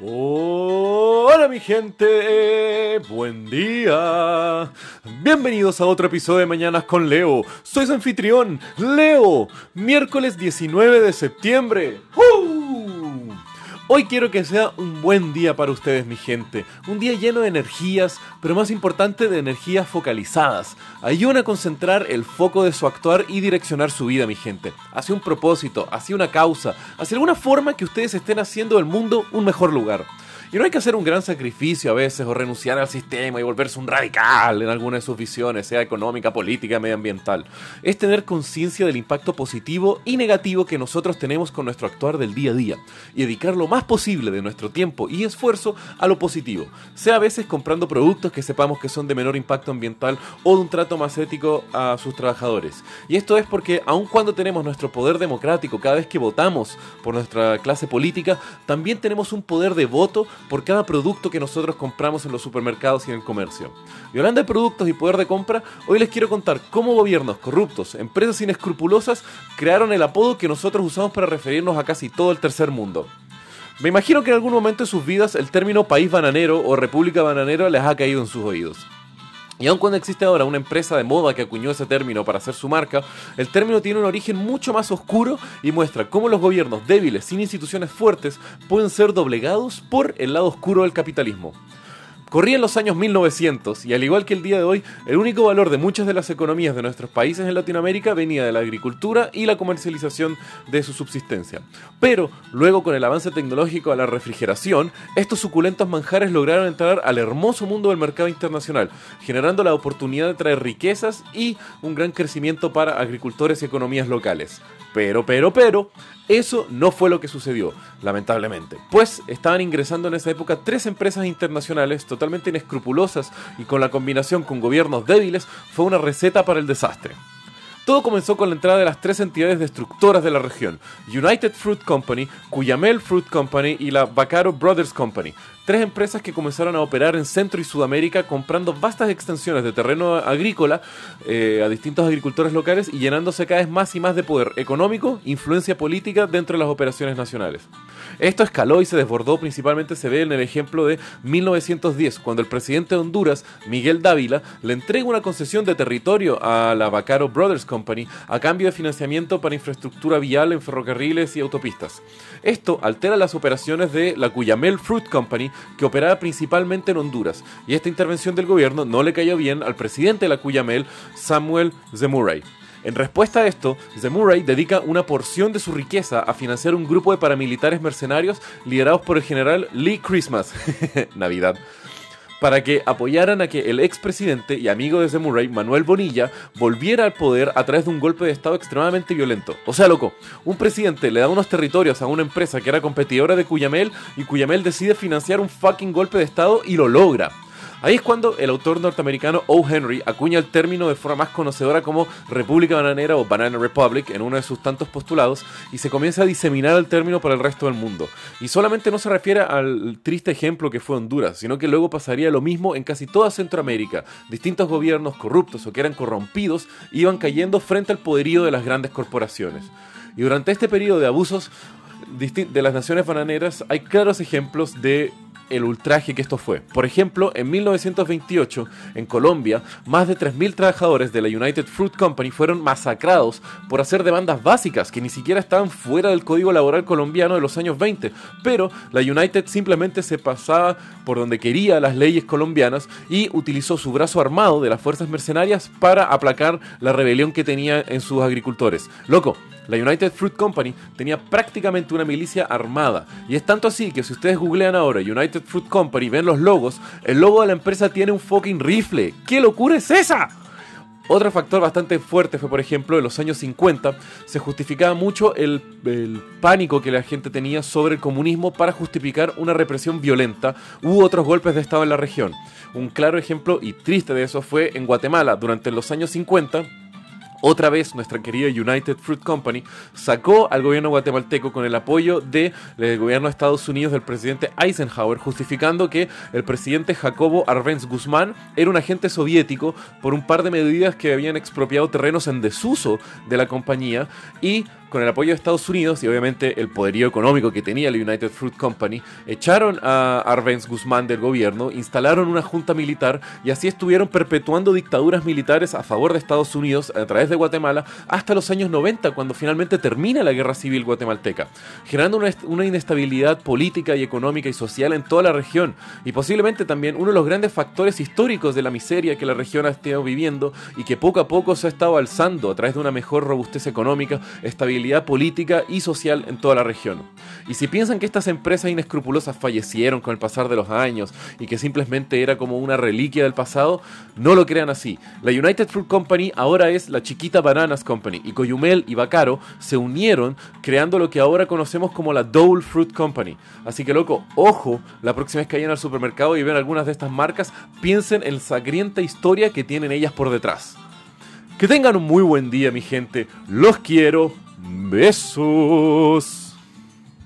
Hola mi gente, buen día. Bienvenidos a otro episodio de Mañanas con Leo. Soy su anfitrión, Leo. Miércoles 19 de septiembre. Hoy quiero que sea un buen día para ustedes, mi gente. Un día lleno de energías, pero más importante de energías focalizadas. Ayudan a concentrar el foco de su actuar y direccionar su vida, mi gente. Hacia un propósito, hacia una causa, hacia alguna forma que ustedes estén haciendo del mundo un mejor lugar. Y no hay que hacer un gran sacrificio a veces o renunciar al sistema y volverse un radical en alguna de sus visiones, sea económica, política, medioambiental. Es tener conciencia del impacto positivo y negativo que nosotros tenemos con nuestro actuar del día a día y dedicar lo más posible de nuestro tiempo y esfuerzo a lo positivo, sea a veces comprando productos que sepamos que son de menor impacto ambiental o de un trato más ético a sus trabajadores. Y esto es porque aun cuando tenemos nuestro poder democrático cada vez que votamos por nuestra clase política, también tenemos un poder de voto por cada producto que nosotros compramos en los supermercados y en el comercio. Y hablando de productos y poder de compra, hoy les quiero contar cómo gobiernos corruptos, empresas inescrupulosas, crearon el apodo que nosotros usamos para referirnos a casi todo el tercer mundo. Me imagino que en algún momento de sus vidas el término país bananero o república bananera les ha caído en sus oídos. Y aun cuando existe ahora una empresa de moda que acuñó ese término para hacer su marca, el término tiene un origen mucho más oscuro y muestra cómo los gobiernos débiles sin instituciones fuertes pueden ser doblegados por el lado oscuro del capitalismo. Corrían los años 1900 y al igual que el día de hoy, el único valor de muchas de las economías de nuestros países en Latinoamérica venía de la agricultura y la comercialización de su subsistencia. Pero luego con el avance tecnológico a la refrigeración, estos suculentos manjares lograron entrar al hermoso mundo del mercado internacional, generando la oportunidad de traer riquezas y un gran crecimiento para agricultores y economías locales. Pero, pero, pero, eso no fue lo que sucedió, lamentablemente. Pues estaban ingresando en esa época tres empresas internacionales totalmente inescrupulosas y con la combinación con gobiernos débiles fue una receta para el desastre. Todo comenzó con la entrada de las tres entidades destructoras de la región, United Fruit Company, Cuyamel Fruit Company y la Vaccaro Brothers Company, tres empresas que comenzaron a operar en Centro y Sudamérica comprando vastas extensiones de terreno agrícola eh, a distintos agricultores locales y llenándose cada vez más y más de poder económico, influencia política dentro de las operaciones nacionales. Esto escaló y se desbordó principalmente se ve en el ejemplo de 1910, cuando el presidente de Honduras, Miguel Dávila, le entrega una concesión de territorio a la Vaccaro Brothers Company a cambio de financiamiento para infraestructura vial en ferrocarriles y autopistas. Esto altera las operaciones de la Cuyamel Fruit Company, que operaba principalmente en Honduras, y esta intervención del gobierno no le cayó bien al presidente de la Cuyamel, Samuel Zemurray. En respuesta a esto, Zemurray dedica una porción de su riqueza a financiar un grupo de paramilitares mercenarios liderados por el general Lee Christmas, Navidad, para que apoyaran a que el expresidente y amigo de Zemurray, Manuel Bonilla, volviera al poder a través de un golpe de Estado extremadamente violento. O sea, loco, un presidente le da unos territorios a una empresa que era competidora de Cuyamel y Cuyamel decide financiar un fucking golpe de Estado y lo logra. Ahí es cuando el autor norteamericano O. Henry acuña el término de forma más conocedora como República Bananera o Banana Republic en uno de sus tantos postulados y se comienza a diseminar el término para el resto del mundo. Y solamente no se refiere al triste ejemplo que fue Honduras, sino que luego pasaría lo mismo en casi toda Centroamérica. Distintos gobiernos corruptos o que eran corrompidos iban cayendo frente al poderío de las grandes corporaciones. Y durante este periodo de abusos de las naciones bananeras hay claros ejemplos de el ultraje que esto fue. Por ejemplo, en 1928, en Colombia, más de 3.000 trabajadores de la United Fruit Company fueron masacrados por hacer demandas básicas que ni siquiera estaban fuera del código laboral colombiano de los años 20. Pero la United simplemente se pasaba por donde quería las leyes colombianas y utilizó su brazo armado de las fuerzas mercenarias para aplacar la rebelión que tenía en sus agricultores. Loco, la United Fruit Company tenía prácticamente una milicia armada. Y es tanto así que si ustedes googlean ahora United Fruit Company y ven los logos, el logo de la empresa tiene un fucking rifle. ¿Qué locura es esa? Otro factor bastante fuerte fue, por ejemplo, en los años 50 se justificaba mucho el, el, pánico que la gente tenía sobre el comunismo para justificar una represión violenta u otros golpes de Estado en la región. Un claro ejemplo y triste de eso fue en Guatemala durante los años 50 otra vez nuestra querida United Fruit Company sacó al gobierno guatemalteco con el apoyo del gobierno de Estados Unidos del presidente Eisenhower, justificando que el presidente Jacobo Arbenz Guzmán era un agente soviético por un par de medidas que habían expropiado terrenos en desuso de la compañía y con el apoyo de Estados Unidos y obviamente el poderío económico que tenía la United Fruit Company, echaron a Arbenz Guzmán del gobierno, instalaron una junta militar y así estuvieron perpetuando dictaduras militares a favor de Estados Unidos a través de Guatemala hasta los años 90, cuando finalmente termina la guerra civil guatemalteca, generando una, una inestabilidad política y económica y social en toda la región y posiblemente también uno de los grandes factores históricos de la miseria que la región ha estado viviendo y que poco a poco se ha estado alzando a través de una mejor robustez económica, estabilidad política y social en toda la región. Y si piensan que estas empresas inescrupulosas fallecieron con el pasar de los años y que simplemente era como una reliquia del pasado, no lo crean así. La United Fruit Company ahora es la Chiquita Bananas Company y Coyumel y Bacaro se unieron creando lo que ahora conocemos como la Dole Fruit Company. Así que loco, ojo, la próxima vez que vayan al supermercado y vean algunas de estas marcas, piensen en la sangrienta historia que tienen ellas por detrás. Que tengan un muy buen día, mi gente. Los quiero. Beijos!